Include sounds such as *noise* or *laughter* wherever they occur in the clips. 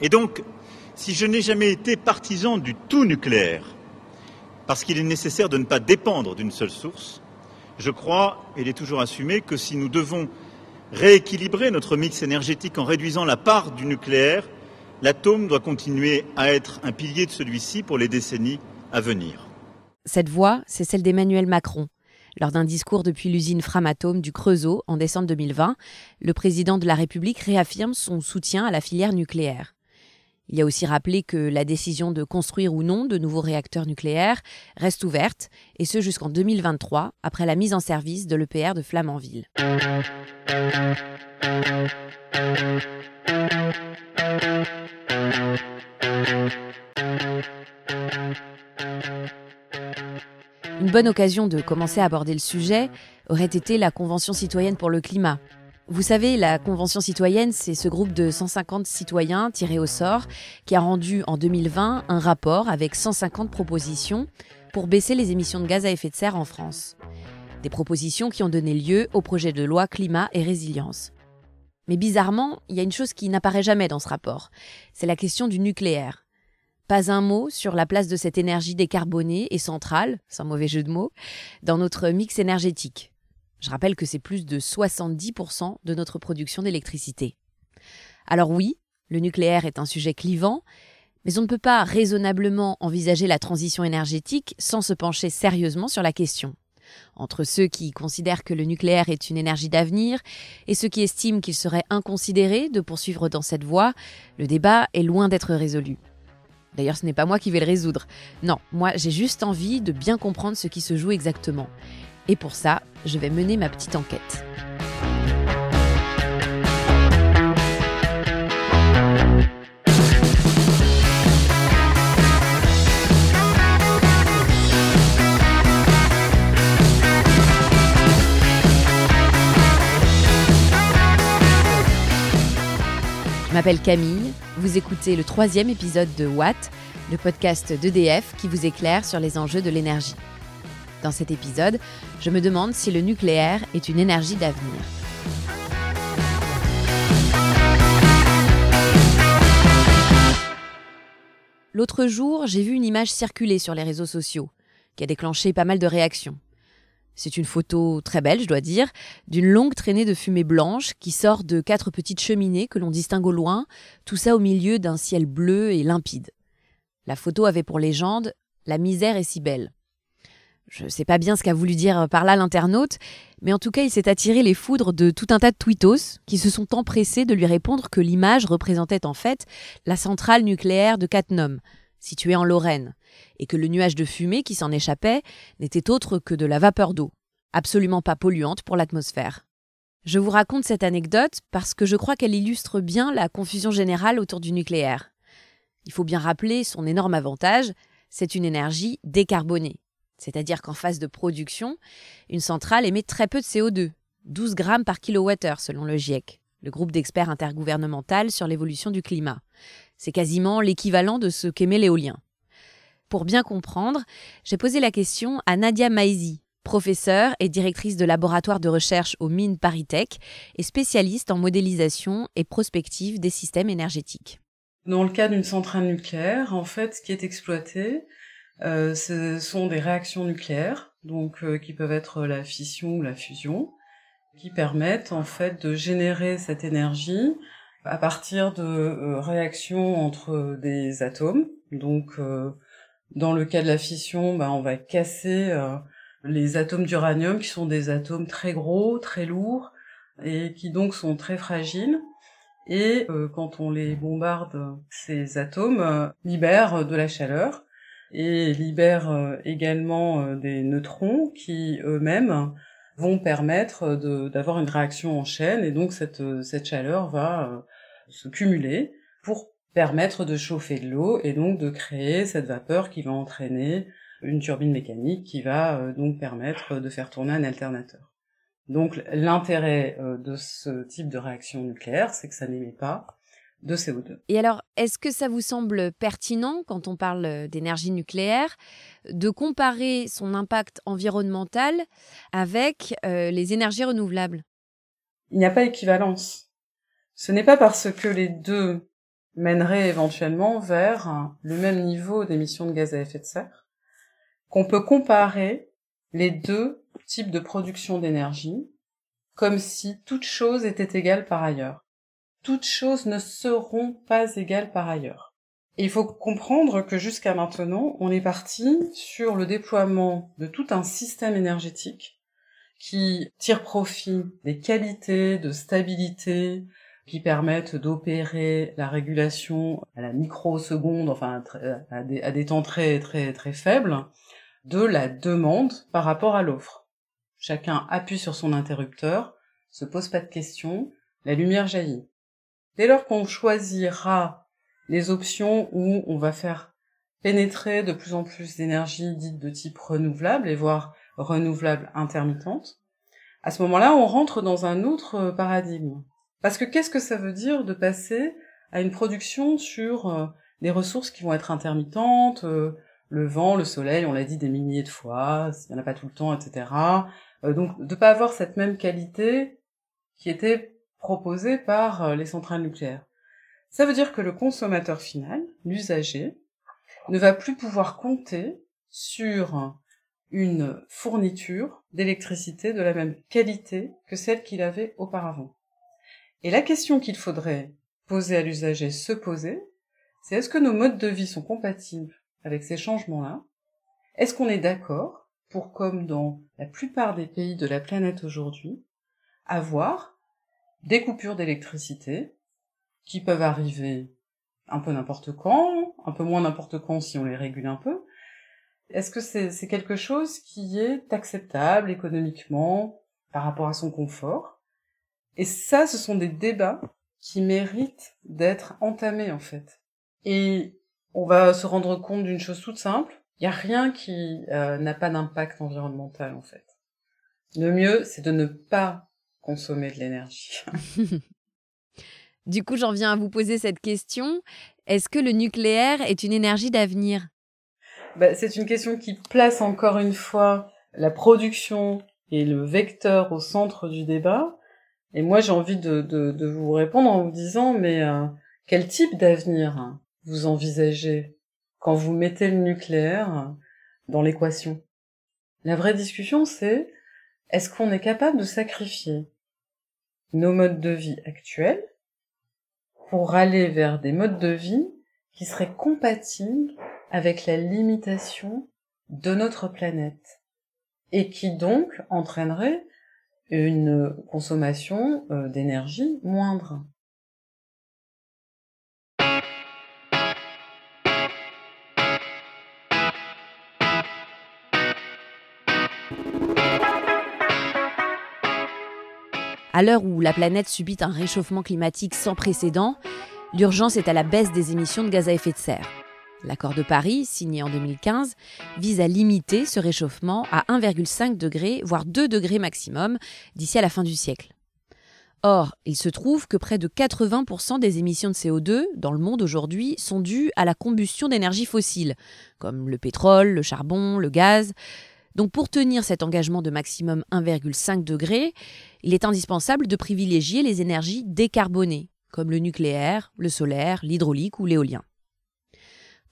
Et donc, si je n'ai jamais été partisan du tout nucléaire, parce qu'il est nécessaire de ne pas dépendre d'une seule source, je crois, et il est toujours assumé, que si nous devons rééquilibrer notre mix énergétique en réduisant la part du nucléaire, l'atome doit continuer à être un pilier de celui-ci pour les décennies à venir. Cette voix, c'est celle d'Emmanuel Macron. Lors d'un discours depuis l'usine Framatome du Creusot en décembre 2020, le président de la République réaffirme son soutien à la filière nucléaire. Il a aussi rappelé que la décision de construire ou non de nouveaux réacteurs nucléaires reste ouverte, et ce jusqu'en 2023, après la mise en service de l'EPR de Flamanville. Une bonne occasion de commencer à aborder le sujet aurait été la Convention citoyenne pour le climat, vous savez, la Convention citoyenne, c'est ce groupe de 150 citoyens tirés au sort qui a rendu en 2020 un rapport avec 150 propositions pour baisser les émissions de gaz à effet de serre en France. Des propositions qui ont donné lieu au projet de loi climat et résilience. Mais bizarrement, il y a une chose qui n'apparaît jamais dans ce rapport. C'est la question du nucléaire. Pas un mot sur la place de cette énergie décarbonée et centrale, sans mauvais jeu de mots, dans notre mix énergétique. Je rappelle que c'est plus de 70% de notre production d'électricité. Alors oui, le nucléaire est un sujet clivant, mais on ne peut pas raisonnablement envisager la transition énergétique sans se pencher sérieusement sur la question. Entre ceux qui considèrent que le nucléaire est une énergie d'avenir et ceux qui estiment qu'il serait inconsidéré de poursuivre dans cette voie, le débat est loin d'être résolu. D'ailleurs, ce n'est pas moi qui vais le résoudre. Non, moi j'ai juste envie de bien comprendre ce qui se joue exactement. Et pour ça, je vais mener ma petite enquête. Je m'appelle Camille, vous écoutez le troisième épisode de Watt, le podcast d'EDF qui vous éclaire sur les enjeux de l'énergie. Dans cet épisode, je me demande si le nucléaire est une énergie d'avenir. L'autre jour, j'ai vu une image circuler sur les réseaux sociaux, qui a déclenché pas mal de réactions. C'est une photo très belle, je dois dire, d'une longue traînée de fumée blanche qui sort de quatre petites cheminées que l'on distingue au loin, tout ça au milieu d'un ciel bleu et limpide. La photo avait pour légende La misère est si belle. Je ne sais pas bien ce qu'a voulu dire par là l'internaute, mais en tout cas, il s'est attiré les foudres de tout un tas de tweetos qui se sont empressés de lui répondre que l'image représentait en fait la centrale nucléaire de Cattenom, située en Lorraine, et que le nuage de fumée qui s'en échappait n'était autre que de la vapeur d'eau, absolument pas polluante pour l'atmosphère. Je vous raconte cette anecdote parce que je crois qu'elle illustre bien la confusion générale autour du nucléaire. Il faut bien rappeler son énorme avantage, c'est une énergie décarbonée c'est-à-dire qu'en phase de production, une centrale émet très peu de CO2, 12 grammes par kilowattheure selon le GIEC, le groupe d'experts intergouvernemental sur l'évolution du climat. C'est quasiment l'équivalent de ce qu'émet l'éolien. Pour bien comprendre, j'ai posé la question à Nadia Maizi, professeure et directrice de laboratoire de recherche au mines ParisTech et spécialiste en modélisation et prospective des systèmes énergétiques. Dans le cas d'une centrale nucléaire, en fait, ce qui est exploité, ce sont des réactions nucléaires, donc euh, qui peuvent être la fission ou la fusion, qui permettent en fait de générer cette énergie à partir de euh, réactions entre des atomes. Donc, dans le cas de la fission, bah, on va casser les atomes d'uranium, qui sont des atomes très gros, très lourds, et qui donc sont très fragiles. Et quand on les bombarde, ces atomes libèrent de la chaleur et libère euh, également euh, des neutrons qui eux-mêmes vont permettre d'avoir une réaction en chaîne et donc cette, euh, cette chaleur va se cumuler pour permettre de chauffer de l'eau et donc de créer cette vapeur qui va entraîner une turbine mécanique qui va donc permettre de faire tourner un alternateur. Donc l'intérêt de ce type de réaction nucléaire, c'est que ça n'émet pas de CO2. Et alors, est-ce que ça vous semble pertinent, quand on parle d'énergie nucléaire, de comparer son impact environnemental avec euh, les énergies renouvelables? Il n'y a pas équivalence. Ce n'est pas parce que les deux mènerait éventuellement vers le même niveau d'émissions de gaz à effet de serre, qu'on peut comparer les deux types de production d'énergie comme si toute chose était égale par ailleurs. Toutes choses ne seront pas égales par ailleurs. Il faut comprendre que jusqu'à maintenant, on est parti sur le déploiement de tout un système énergétique qui tire profit des qualités de stabilité, qui permettent d'opérer la régulation à la microseconde, enfin à des, à des temps très très très faibles, de la demande par rapport à l'offre. Chacun appuie sur son interrupteur, se pose pas de questions, la lumière jaillit. Dès lors qu'on choisira les options où on va faire pénétrer de plus en plus d'énergie dite de type renouvelable et voire renouvelable intermittente, à ce moment-là, on rentre dans un autre paradigme. Parce que qu'est-ce que ça veut dire de passer à une production sur euh, des ressources qui vont être intermittentes, euh, le vent, le soleil, on l'a dit des milliers de fois, il n'y en a pas tout le temps, etc. Euh, donc de pas avoir cette même qualité qui était proposée par les centrales nucléaires. Ça veut dire que le consommateur final, l'usager, ne va plus pouvoir compter sur une fourniture d'électricité de la même qualité que celle qu'il avait auparavant. Et la question qu'il faudrait poser à l'usager, se poser, c'est est-ce que nos modes de vie sont compatibles avec ces changements-là? Est-ce qu'on est, d'accord pour, comme dans la plupart des pays de la planète aujourd'hui, avoir des coupures d'électricité qui peuvent arriver un peu n'importe quand, un peu moins n'importe quand si on les régule un peu. Est-ce que c'est quelque chose qui est acceptable économiquement par rapport à son confort? Et ça, ce sont des débats qui méritent d'être entamés, en fait. Et on va se rendre compte d'une chose toute simple. Il n'y a rien qui euh, n'a pas d'impact environnemental, en fait. Le mieux, c'est de ne pas consommer de l'énergie. *laughs* *laughs* du coup, j'en viens à vous poser cette question. Est-ce que le nucléaire est une énergie d'avenir? Bah, C'est une question qui place encore une fois la production et le vecteur au centre du débat. Et moi, j'ai envie de, de, vous répondre en vous disant, mais euh, quel type d'avenir vous envisagez quand vous mettez le nucléaire dans l'équation? La vraie discussion, c'est est-ce qu'on est capable de sacrifier nos modes de vie actuels pour aller vers des modes de vie qui seraient compatibles avec la limitation de notre planète et qui donc entraîneraient une consommation euh, d'énergie moindre. À l'heure où la planète subit un réchauffement climatique sans précédent, l'urgence est à la baisse des émissions de gaz à effet de serre. L'accord de Paris, signé en 2015, vise à limiter ce réchauffement à 1,5 degré, voire 2 degrés maximum, d'ici à la fin du siècle. Or, il se trouve que près de 80% des émissions de CO2 dans le monde aujourd'hui sont dues à la combustion d'énergies fossiles, comme le pétrole, le charbon, le gaz. Donc pour tenir cet engagement de maximum 1,5 degré, il est indispensable de privilégier les énergies décarbonées, comme le nucléaire, le solaire, l'hydraulique ou l'éolien.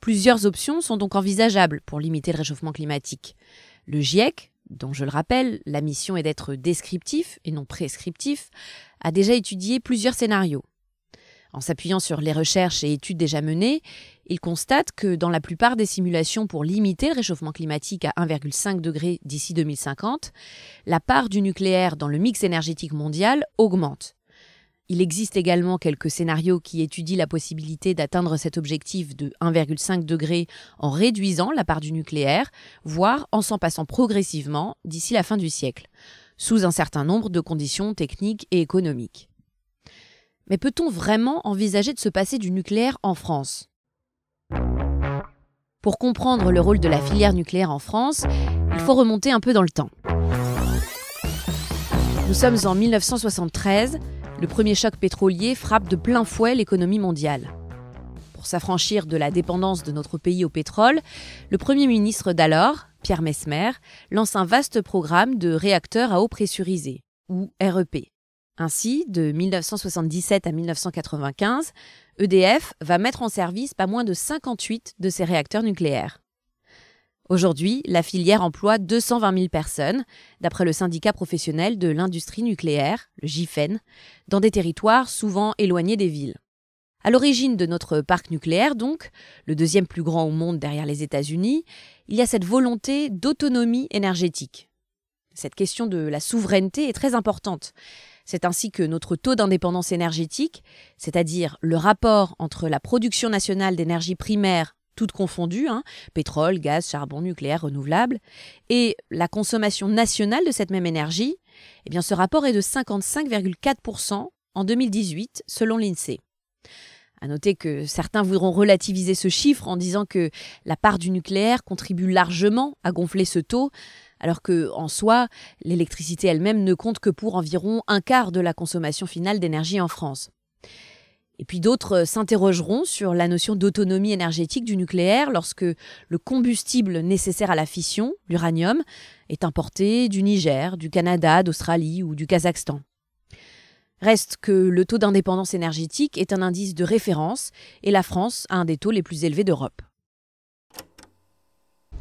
Plusieurs options sont donc envisageables pour limiter le réchauffement climatique. Le GIEC, dont je le rappelle, la mission est d'être descriptif et non prescriptif, a déjà étudié plusieurs scénarios. En s'appuyant sur les recherches et études déjà menées, il constate que dans la plupart des simulations pour limiter le réchauffement climatique à 1,5 degré d'ici 2050, la part du nucléaire dans le mix énergétique mondial augmente. Il existe également quelques scénarios qui étudient la possibilité d'atteindre cet objectif de 1,5 degré en réduisant la part du nucléaire, voire en s'en passant progressivement d'ici la fin du siècle, sous un certain nombre de conditions techniques et économiques. Mais peut-on vraiment envisager de se passer du nucléaire en France? Pour comprendre le rôle de la filière nucléaire en France, il faut remonter un peu dans le temps. Nous sommes en 1973 le premier choc pétrolier frappe de plein fouet l'économie mondiale. Pour s'affranchir de la dépendance de notre pays au pétrole, le Premier ministre d'alors, Pierre Mesmer, lance un vaste programme de réacteurs à eau pressurisée, ou REP. Ainsi, de 1977 à 1995, EDF va mettre en service pas moins de 58 de ses réacteurs nucléaires. Aujourd'hui, la filière emploie 220 000 personnes, d'après le syndicat professionnel de l'industrie nucléaire, le GIFEN, dans des territoires souvent éloignés des villes. À l'origine de notre parc nucléaire, donc, le deuxième plus grand au monde derrière les États-Unis, il y a cette volonté d'autonomie énergétique. Cette question de la souveraineté est très importante. C'est ainsi que notre taux d'indépendance énergétique, c'est-à-dire le rapport entre la production nationale d'énergie primaire, toute confondue, hein, pétrole, gaz, charbon, nucléaire, renouvelable, et la consommation nationale de cette même énergie, eh bien ce rapport est de 55,4% en 2018 selon l'INSEE. À noter que certains voudront relativiser ce chiffre en disant que la part du nucléaire contribue largement à gonfler ce taux, alors que, en soi, l'électricité elle-même ne compte que pour environ un quart de la consommation finale d'énergie en France. Et puis d'autres s'interrogeront sur la notion d'autonomie énergétique du nucléaire lorsque le combustible nécessaire à la fission, l'uranium, est importé du Niger, du Canada, d'Australie ou du Kazakhstan. Reste que le taux d'indépendance énergétique est un indice de référence et la France a un des taux les plus élevés d'Europe.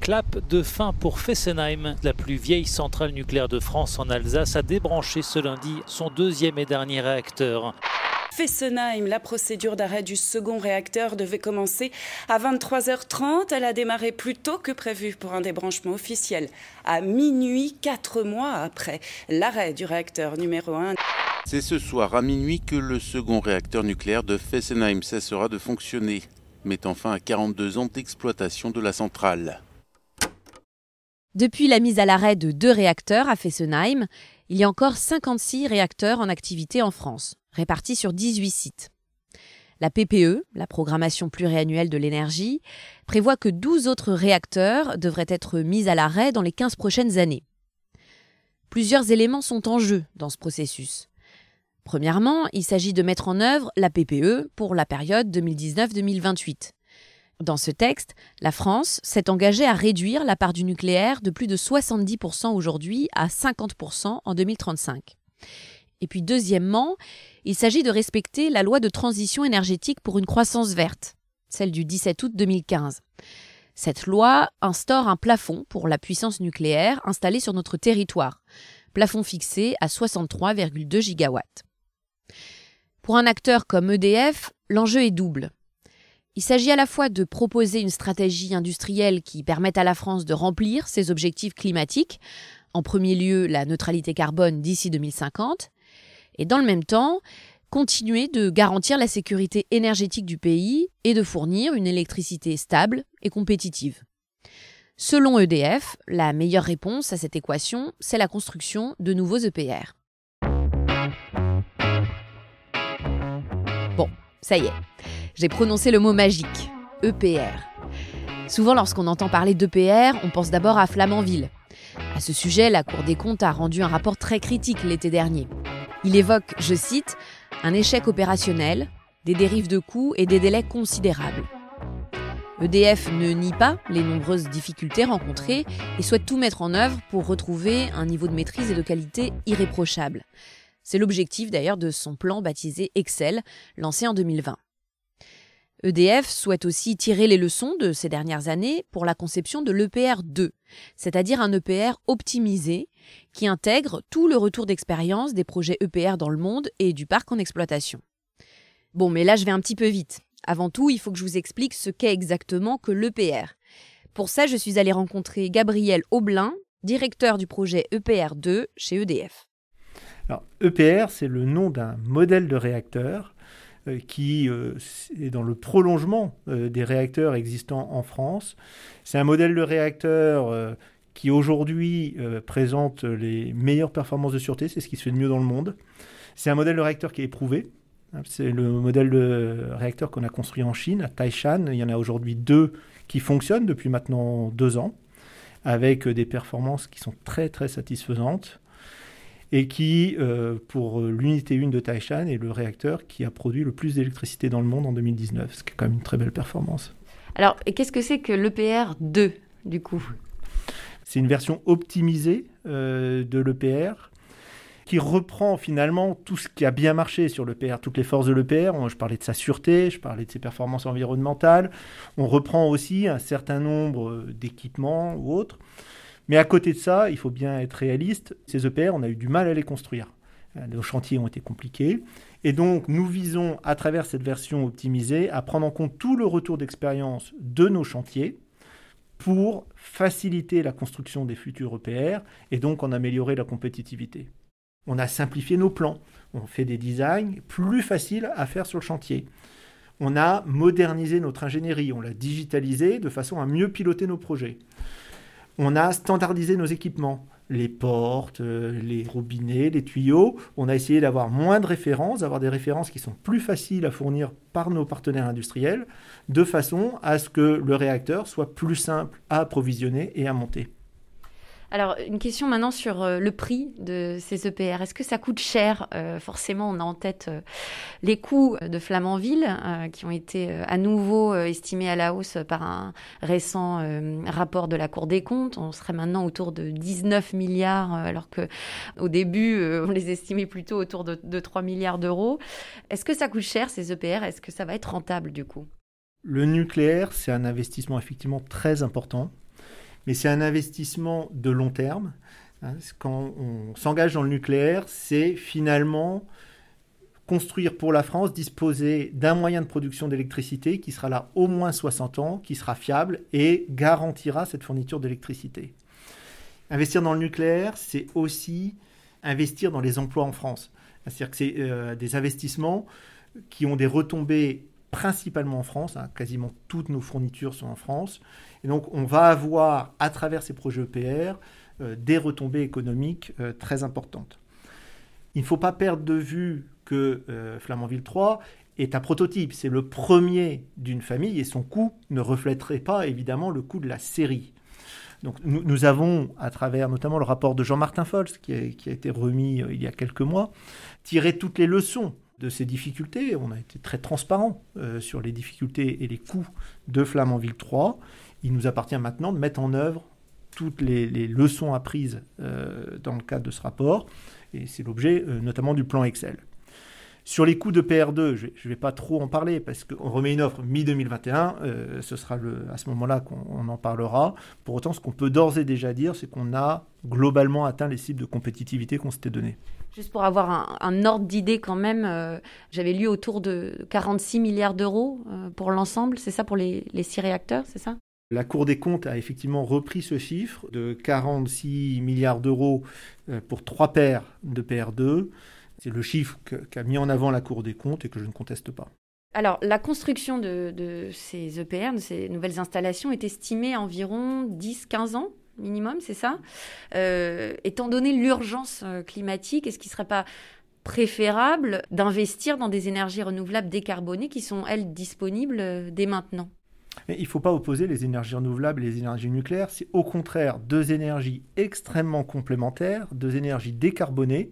Clap de fin pour Fessenheim, la plus vieille centrale nucléaire de France en Alsace, a débranché ce lundi son deuxième et dernier réacteur. Fessenheim, la procédure d'arrêt du second réacteur devait commencer à 23h30. Elle a démarré plus tôt que prévu pour un débranchement officiel, à minuit, quatre mois après l'arrêt du réacteur numéro 1. C'est ce soir à minuit que le second réacteur nucléaire de Fessenheim cessera de fonctionner, mettant fin à 42 ans d'exploitation de la centrale. Depuis la mise à l'arrêt de deux réacteurs à Fessenheim, il y a encore 56 réacteurs en activité en France, répartis sur 18 sites. La PPE, la programmation pluriannuelle de l'énergie, prévoit que 12 autres réacteurs devraient être mis à l'arrêt dans les 15 prochaines années. Plusieurs éléments sont en jeu dans ce processus. Premièrement, il s'agit de mettre en œuvre la PPE pour la période 2019-2028. Dans ce texte, la France s'est engagée à réduire la part du nucléaire de plus de 70% aujourd'hui à 50% en 2035. Et puis deuxièmement, il s'agit de respecter la loi de transition énergétique pour une croissance verte, celle du 17 août 2015. Cette loi instaure un plafond pour la puissance nucléaire installée sur notre territoire, plafond fixé à 63,2 gigawatts. Pour un acteur comme EDF, l'enjeu est double. Il s'agit à la fois de proposer une stratégie industrielle qui permette à la France de remplir ses objectifs climatiques, en premier lieu la neutralité carbone d'ici 2050, et dans le même temps, continuer de garantir la sécurité énergétique du pays et de fournir une électricité stable et compétitive. Selon EDF, la meilleure réponse à cette équation, c'est la construction de nouveaux EPR. Ça y est, j'ai prononcé le mot magique, EPR. Souvent, lorsqu'on entend parler d'EPR, on pense d'abord à Flamanville. À ce sujet, la Cour des comptes a rendu un rapport très critique l'été dernier. Il évoque, je cite, un échec opérationnel, des dérives de coûts et des délais considérables. EDF ne nie pas les nombreuses difficultés rencontrées et souhaite tout mettre en œuvre pour retrouver un niveau de maîtrise et de qualité irréprochable. C'est l'objectif d'ailleurs de son plan baptisé Excel, lancé en 2020. EDF souhaite aussi tirer les leçons de ces dernières années pour la conception de l'EPR 2, c'est-à-dire un EPR optimisé qui intègre tout le retour d'expérience des projets EPR dans le monde et du parc en exploitation. Bon, mais là je vais un petit peu vite. Avant tout, il faut que je vous explique ce qu'est exactement que l'EPR. Pour ça, je suis allée rencontrer Gabriel Aublin, directeur du projet EPR 2 chez EDF. Alors, EPR, c'est le nom d'un modèle de réacteur qui euh, est dans le prolongement euh, des réacteurs existants en France. C'est un modèle de réacteur qui aujourd'hui présente les meilleures performances de sûreté, c'est ce qui se fait de mieux dans le monde. C'est un modèle de réacteur qui est éprouvé. C'est le modèle de réacteur qu'on a construit en Chine, à Taishan. Il y en a aujourd'hui deux qui fonctionnent depuis maintenant deux ans, avec des performances qui sont très très satisfaisantes et qui, euh, pour l'unité 1 de Taishan, est le réacteur qui a produit le plus d'électricité dans le monde en 2019, ce qui est quand même une très belle performance. Alors, qu'est-ce que c'est que l'EPR 2, du coup? C'est une version optimisée euh, de l'EPR qui reprend finalement tout ce qui a bien marché sur l'EPR, toutes les forces de l'EPR. Je parlais de sa sûreté, je parlais de ses performances environnementales. On reprend aussi un certain nombre d'équipements ou autres. Mais à côté de ça, il faut bien être réaliste, ces EPR, on a eu du mal à les construire. Nos chantiers ont été compliqués. Et donc, nous visons, à travers cette version optimisée, à prendre en compte tout le retour d'expérience de nos chantiers pour faciliter la construction des futurs EPR et donc en améliorer la compétitivité. On a simplifié nos plans. On fait des designs plus faciles à faire sur le chantier. On a modernisé notre ingénierie. On l'a digitalisé de façon à mieux piloter nos projets. On a standardisé nos équipements les portes, euh, les robinets, les tuyaux. On a essayé d'avoir moins de références, d'avoir des références qui sont plus faciles à fournir par nos partenaires industriels, de façon à ce que le réacteur soit plus simple à approvisionner et à monter. Alors, une question maintenant sur euh, le prix de ces EPR. Est-ce que ça coûte cher euh, Forcément, on a en tête euh, les coûts de Flamanville, qui ont été à nouveau estimés à la hausse par un récent rapport de la Cour des comptes? On serait maintenant autour de 19 milliards, alors que au début, on les estimait plutôt autour de, de 3 milliards d'euros. Est-ce que ça coûte cher, ces EPR Est-ce que ça va être rentable, du coup? Le nucléaire, c'est un investissement effectivement très important mais c'est un investissement de long terme. Hein. Quand on s'engage dans le nucléaire, c'est finalement construire pour la France, disposer d'un moyen de production d'électricité qui sera là au moins 60 ans, qui sera fiable et garantira cette fourniture d'électricité. Investir dans le nucléaire, c'est aussi investir dans les emplois en France. C'est-à-dire que c'est euh, des investissements qui ont des retombées principalement en France, hein. quasiment toutes nos fournitures sont en France, et donc, on va avoir, à travers ces projets EPR, euh, des retombées économiques euh, très importantes. Il ne faut pas perdre de vue que euh, Flamanville 3 est un prototype. C'est le premier d'une famille et son coût ne reflèterait pas évidemment le coût de la série. Donc nous, avons, à travers notamment le rapport de Jean-Martin a, qui a, été remis il y a quelques mois, tiré toutes les leçons de ces difficultés. On a été très transparent sur les difficultés et les coûts de Flamanville 3 il nous appartient maintenant de mettre en œuvre toutes les, leçons apprises euh, dans le cadre de ce rapport, et c'est l'objet euh, notamment du plan Excel. Sur les coûts de PR2, je ne vais pas trop en parler parce qu'on remet une offre mi-2021, euh, ce sera à ce moment-là qu'on en parlera. Pour autant, ce qu'on peut d'ores et déjà dire, c'est qu'on a globalement atteint les cibles de compétitivité qu'on s'était données. Juste pour avoir un, ordre d'idée quand même, j'avais lu autour de 46 milliards d'euros pour l'ensemble, c'est ça pour les six réacteurs, c'est ça? La Cour des comptes a effectivement repris ce chiffre de 46 milliards d'euros euh, pour trois paires de PR2. C'est le chiffre qu'a mis en avant la Cour des comptes et que je ne conteste pas. Alors, la construction de, ces EPR, de ces nouvelles installations, est estimée à environ 10-15 ans minimum, c'est ça? Euh, Étant donné l'urgence euh, climatique, est-ce qu'il ne serait pas préférable d'investir dans des énergies renouvelables décarbonées qui sont, elles, disponibles dès maintenant? Il ne faut pas opposer les énergies renouvelables et les énergies nucléaires. C'est au contraire deux énergies extrêmement complémentaires, deux énergies décarbonées,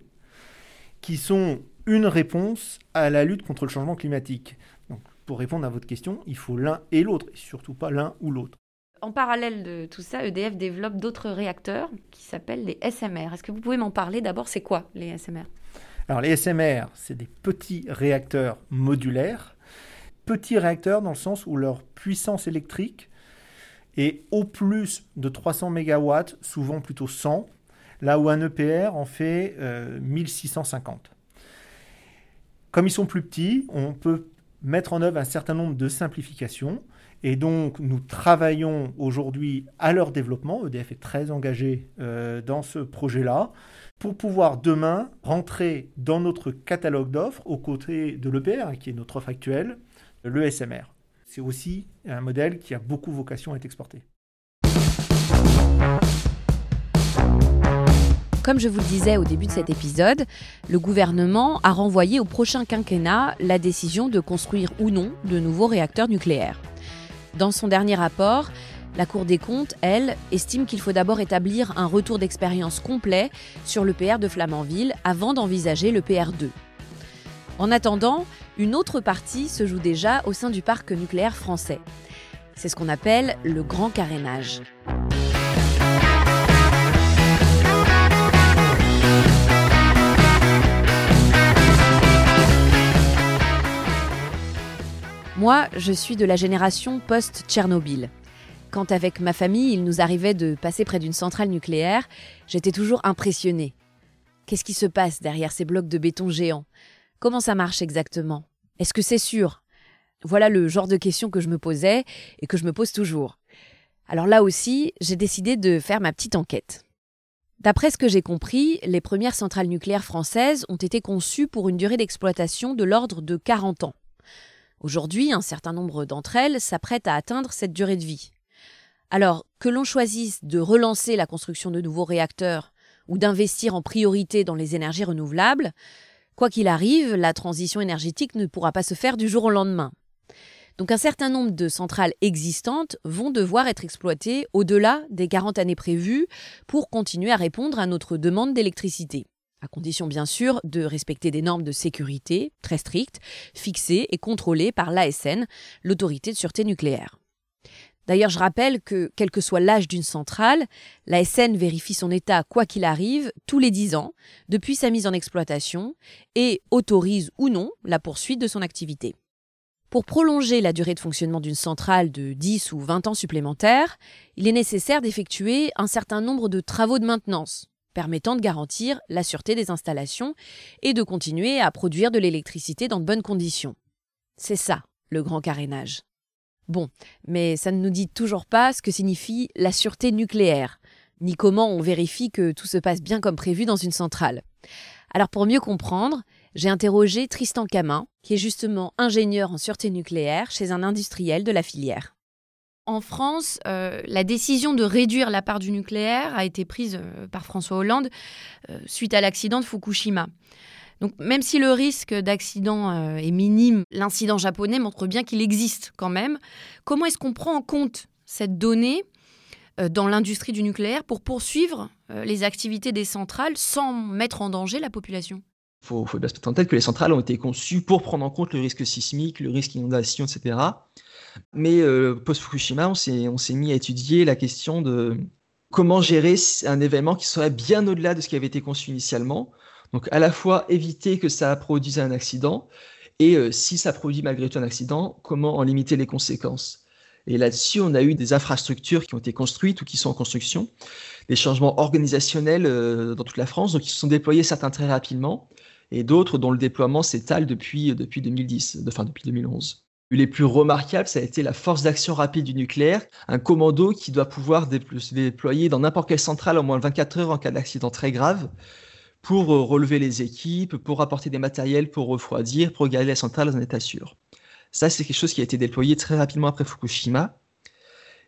qui sont une réponse à la lutte contre le changement climatique. Donc, pour répondre à votre question, il faut l'un et l'autre, et surtout pas l'un ou l'autre. En parallèle de tout ça, EDF développe d'autres réacteurs qui s'appellent les SMR. Est-ce que vous pouvez m'en parler D'abord, c'est quoi les SMR Alors les SMR, c'est des petits réacteurs modulaires petits réacteurs dans le sens où leur puissance électrique est au plus de 300 MW, souvent plutôt 100, là où un EPR en fait 1650. Euh, Comme ils sont plus petits, on peut mettre en œuvre un certain nombre de simplifications. Et donc, nous travaillons aujourd'hui à leur développement. EDF est très engagé euh, dans ce projet-là pour pouvoir demain rentrer dans notre catalogue d'offres aux côtés de l'EPR, qui est notre offre actuelle, le SMR. C'est aussi un modèle qui a beaucoup vocation à être exporté. Comme je vous le disais au début de cet épisode, le gouvernement a renvoyé au prochain quinquennat la décision de construire ou non de nouveaux réacteurs nucléaires. Dans son dernier rapport, la Cour des comptes, elle, estime qu'il faut d'abord établir un retour d'expérience complet sur le PR de Flamanville avant d'envisager le PR2. En attendant, une autre partie se joue déjà au sein du parc nucléaire français. C'est ce qu'on appelle le grand carénage. Moi, je suis de la génération post-Tchernobyl. Quand avec ma famille, il nous arrivait de passer près d'une centrale nucléaire, j'étais toujours impressionnée. Qu'est-ce qui se passe derrière ces blocs de béton géants? Comment ça marche exactement? Est-ce que c'est sûr? Voilà le genre de questions que je me posais et que je me pose toujours. Alors là aussi, j'ai décidé de faire ma petite enquête. D'après ce que j'ai compris, les premières centrales nucléaires françaises ont été conçues pour une durée d'exploitation de l'ordre de 40 ans. Aujourd'hui, un certain nombre d'entre elles s'apprêtent à atteindre cette durée de vie. Alors, que l'on choisisse de relancer la construction de nouveaux réacteurs ou d'investir en priorité dans les énergies renouvelables, quoi qu'il arrive, la transition énergétique ne pourra pas se faire du jour au lendemain. Donc un certain nombre de centrales existantes vont devoir être exploitées au-delà des 40 années prévues pour continuer à répondre à notre demande d'électricité, à condition bien sûr de respecter des normes de sécurité très strictes, fixées et contrôlées par l'ASN, l'autorité de sûreté nucléaire. D'ailleurs, je rappelle que, quel que soit l'âge d'une centrale, la SN vérifie son état quoi qu'il arrive tous les 10 ans depuis sa mise en exploitation et autorise ou non la poursuite de son activité. Pour prolonger la durée de fonctionnement d'une centrale de 10 ou 20 ans supplémentaires, il est nécessaire d'effectuer un certain nombre de travaux de maintenance permettant de garantir la sûreté des installations et de continuer à produire de l'électricité dans de bonnes conditions. C'est ça, le grand carénage. Bon, mais ça ne nous dit toujours pas ce que signifie la sûreté nucléaire, ni comment on vérifie que tout se passe bien comme prévu dans une centrale. Alors pour mieux comprendre, j'ai interrogé Tristan Camin, qui est justement ingénieur en sûreté nucléaire chez un industriel de la filière. En France, euh, la décision de réduire la part du nucléaire a été prise euh, par François Hollande euh, suite à l'accident de Fukushima. Donc même si le risque d'accident euh, est minime, l'incident japonais montre bien qu'il existe quand même. Comment est-ce qu'on prend en compte cette donnée euh, dans l'industrie du nucléaire pour poursuivre euh, les activités des centrales sans mettre en danger la population? Il faut, bien se mettre en tête que les centrales ont été conçues pour prendre en compte le risque sismique, le risque inondation, etc. Mais post-Fukushima, on s'est mis à étudier la question de comment gérer un événement qui serait bien au-delà de ce qui avait été conçu initialement. Donc à la fois éviter que ça produise un accident et euh, si ça produit malgré tout un accident, comment en limiter les conséquences. Et là-dessus, on a eu des infrastructures qui ont été construites ou qui sont en construction, des changements organisationnels euh, dans toute la France, donc ils se sont déployés certains très rapidement et d'autres dont le déploiement s'étale depuis, depuis 2010, enfin depuis 2011. Les plus remarquables, ça a été la force d'action rapide du nucléaire, un commando qui doit pouvoir se déployer dans n'importe quelle centrale en moins de 24 heures en cas d'accident très grave, pour euh, relever les équipes, pour apporter des matériels pour refroidir, pour garder la centrale dans un état sûr. Ça, c'est quelque chose qui a été déployé très rapidement après Fukushima.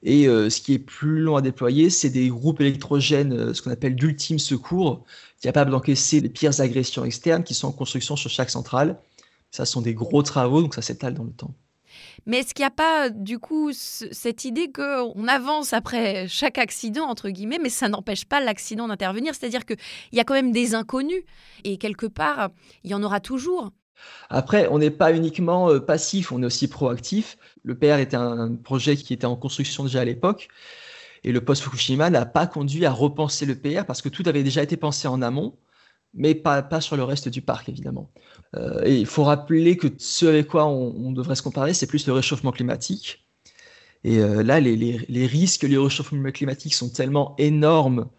Et euh, ce qui est plus long à déployer, c'est des groupes électrogènes, euh, ce qu'on appelle d'ultime secours, capables d'encaisser les pires agressions externes qui sont en construction sur chaque centrale. Ça sont des gros travaux, donc ça s'étale dans le temps. Mais est-ce qu'il n'y a pas du coup cette idée qu'on avance après chaque accident, entre guillemets, mais ça n'empêche pas l'accident d'intervenir? C'est-à-dire qu'il y a quand même des inconnus et quelque part, il y en aura toujours. Après, on n'est pas uniquement euh, passif, on est aussi proactif. Le PR était un projet qui était en construction déjà à l'époque. Et le post-Fukushima n'a pas conduit à repenser le PR parce que tout avait déjà été pensé en amont mais pas, sur le reste du parc, évidemment. Euh, et il faut rappeler que ce avec quoi on, devrait se comparer, c'est plus le réchauffement climatique. Et euh, là, les, les, les, risques liés au réchauffement climatique sont tellement énormes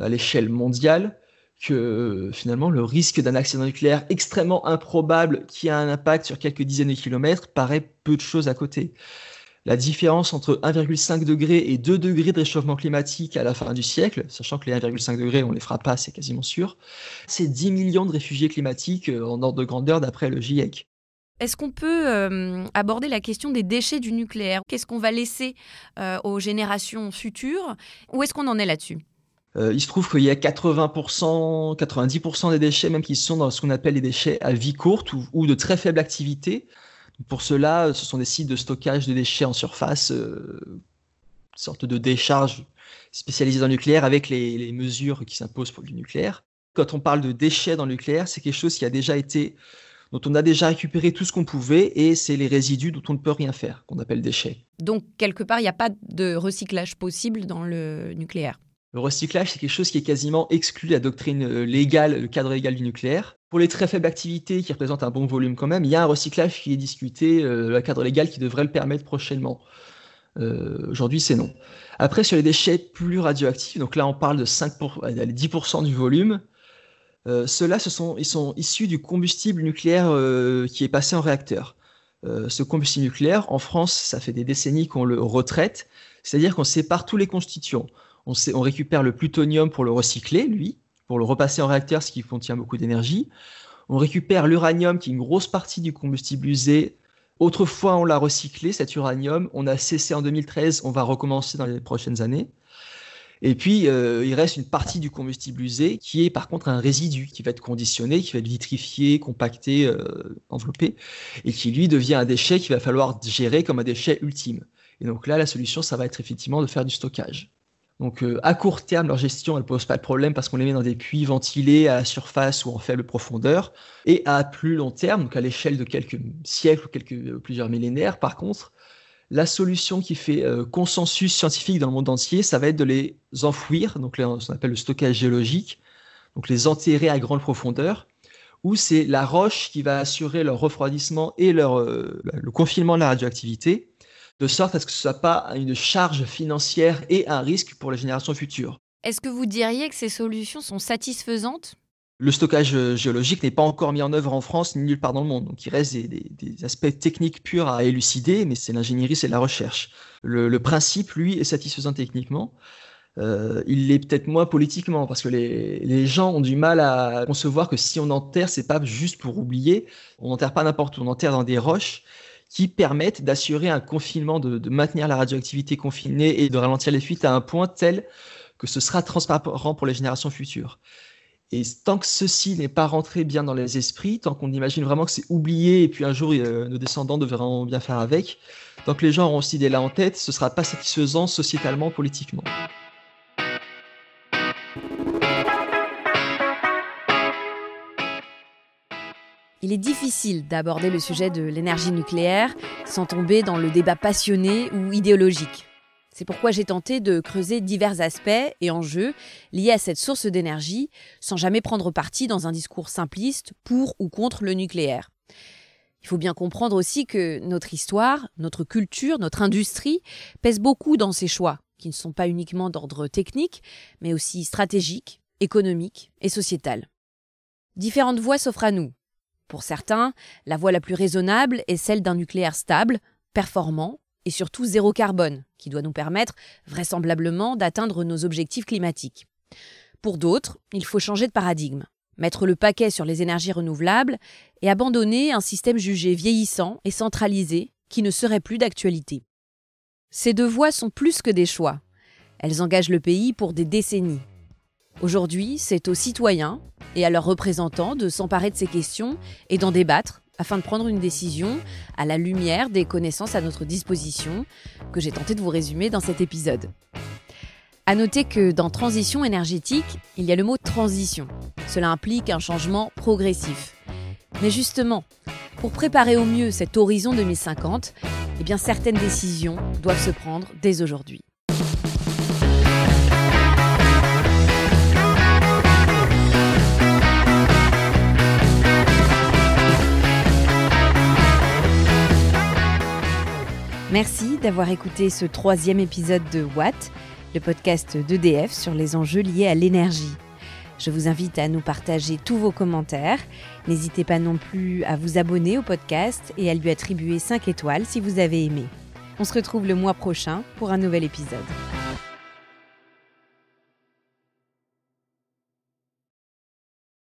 à l'échelle mondiale que finalement le risque d'un accident nucléaire extrêmement improbable qui a un impact sur quelques dizaines de kilomètres paraît peu de choses à côté la différence entre 1,5 degré et 2 degrés de réchauffement climatique à la fin du siècle, sachant que les 1,5 degrés, on les fera pas, c'est quasiment sûr, c'est 10 millions de réfugiés climatiques euh, en ordre de grandeur d'après le GIEC. Est-ce qu'on peut euh, aborder la question des déchets du nucléaire? Qu'est-ce qu'on va laisser euh, aux générations futures? Où est-ce qu'on en est là-dessus? Il se trouve qu'il y a 80%, 90% des déchets même qui sont dans ce qu'on appelle les déchets à vie courte ou de très faible activité. Pour cela, ce sont des sites de stockage de déchets en surface, euh, sorte de décharge spécialisée dans le nucléaire avec les, mesures qui s'imposent pour le nucléaire. Quand on parle de déchets dans le nucléaire, c'est quelque chose qui a déjà été, dont on a déjà récupéré tout ce qu'on pouvait et c'est les résidus dont on ne peut rien faire, qu'on appelle déchets. Donc, quelque part, il n'y a pas de recyclage possible dans le nucléaire Le recyclage, c'est quelque chose qui est quasiment exclu de la doctrine euh, légale, le cadre légal du nucléaire. Pour les très faibles activités qui représentent un bon volume quand même, il y a un recyclage qui est discuté, euh, le cadre légal qui devrait le permettre prochainement. Euh, Aujourd'hui, c'est non. Après, sur les déchets plus radioactifs, donc là, on parle de 5 pour, 10% du volume. Euh, Ceux-là, ils sont issus du combustible nucléaire euh, qui est passé en réacteur. Euh, ce combustible nucléaire, en France, ça fait des décennies qu'on le retraite, c'est-à-dire qu'on sépare tous les constituants. On, récupère le plutonium pour le recycler, lui, pour le repasser en réacteur, ce qui contient beaucoup d'énergie. On récupère l'uranium, qui est une grosse partie du combustible usé, Autrefois, on l'a recyclé, cet uranium. On a cessé en 2013, on va recommencer dans les prochaines années. Et puis, euh, il reste une partie du combustible usé qui est par contre un résidu qui va être conditionné, qui va être vitrifié, compacté, euh, enveloppé, et qui lui devient un déchet qu'il va falloir gérer comme un déchet ultime. Et donc là, la solution, ça va être effectivement de faire du stockage. Donc euh, à court terme, leur gestion, elle pose pas de problème parce qu'on les met dans des puits ventilés à la surface ou en faible profondeur. Et à plus long terme, donc à l'échelle de quelques siècles ou quelques, euh, plusieurs millénaires, par contre, la solution qui fait euh, consensus scientifique dans le monde entier, ça va être de les enfouir, donc ce qu'on appelle le stockage géologique, donc les enterrer à grande profondeur, où c'est la roche qui va assurer leur refroidissement et leur, le confinement de la radioactivité de sorte à ce que ce ne soit pas une charge financière et un risque pour les générations futures. Est-ce que vous diriez que ces solutions sont satisfaisantes? Le stockage euh, géologique n'est pas encore mis en œuvre en France ni nulle part dans le monde. Donc il reste des, aspects techniques purs à élucider, mais c'est l'ingénierie, c'est la recherche. Le, principe, lui, est satisfaisant techniquement. Euh, il l'est peut-être moins politiquement, parce que les, les, gens ont du mal à concevoir que si on enterre, c'est pas juste pour oublier. On n'enterre pas n'importe où, on enterre dans des roches qui permettent d'assurer un confinement, de, maintenir la radioactivité confinée et de ralentir les fuites à un point tel que ce sera transparent pour les générations futures. Et tant que ceci n'est pas rentré bien dans les esprits, tant qu'on imagine vraiment que c'est oublié et puis un jour euh, nos descendants devront bien faire avec, tant que les gens auront cette idée-là en tête, ce sera pas satisfaisant sociétalement, politiquement. Il est difficile d'aborder le sujet de l'énergie nucléaire sans tomber dans le débat passionné ou idéologique. C'est pourquoi j'ai tenté de creuser divers aspects et enjeux liés à cette source d'énergie sans jamais prendre parti dans un discours simpliste pour ou contre le nucléaire. Il faut bien comprendre aussi que notre histoire, notre culture, notre industrie pèsent beaucoup dans ces choix, qui ne sont pas uniquement d'ordre technique, mais aussi stratégique, économique et sociétal. Différentes voies s'offrent à nous, pour certains, la voie la plus raisonnable est celle d'un nucléaire stable, performant et surtout zéro carbone, qui doit nous permettre vraisemblablement d'atteindre nos objectifs climatiques. Pour d'autres, il faut changer de paradigme, mettre le paquet sur les énergies renouvelables et abandonner un système jugé vieillissant et centralisé qui ne serait plus d'actualité. Ces deux voies sont plus que des choix. Elles engagent le pays pour des décennies. Aujourd'hui, c'est aux citoyens et à leurs représentants de s'emparer de ces questions et d'en débattre afin de prendre une décision à la lumière des connaissances à notre disposition que j'ai tenté de vous résumer dans cet épisode. À noter que dans transition énergétique, il y a le mot transition. Cela implique un changement progressif. Mais justement, pour préparer au mieux cet horizon 2050, eh bien certaines décisions doivent se prendre dès aujourd'hui. Merci d'avoir écouté ce troisième épisode de Watt, le podcast d'EDF sur les enjeux liés à l'énergie. Je vous invite à nous partager tous vos commentaires. N'hésitez pas non plus à vous abonner au podcast et à lui attribuer 5 étoiles si vous avez aimé. On se retrouve le mois prochain pour un nouvel épisode.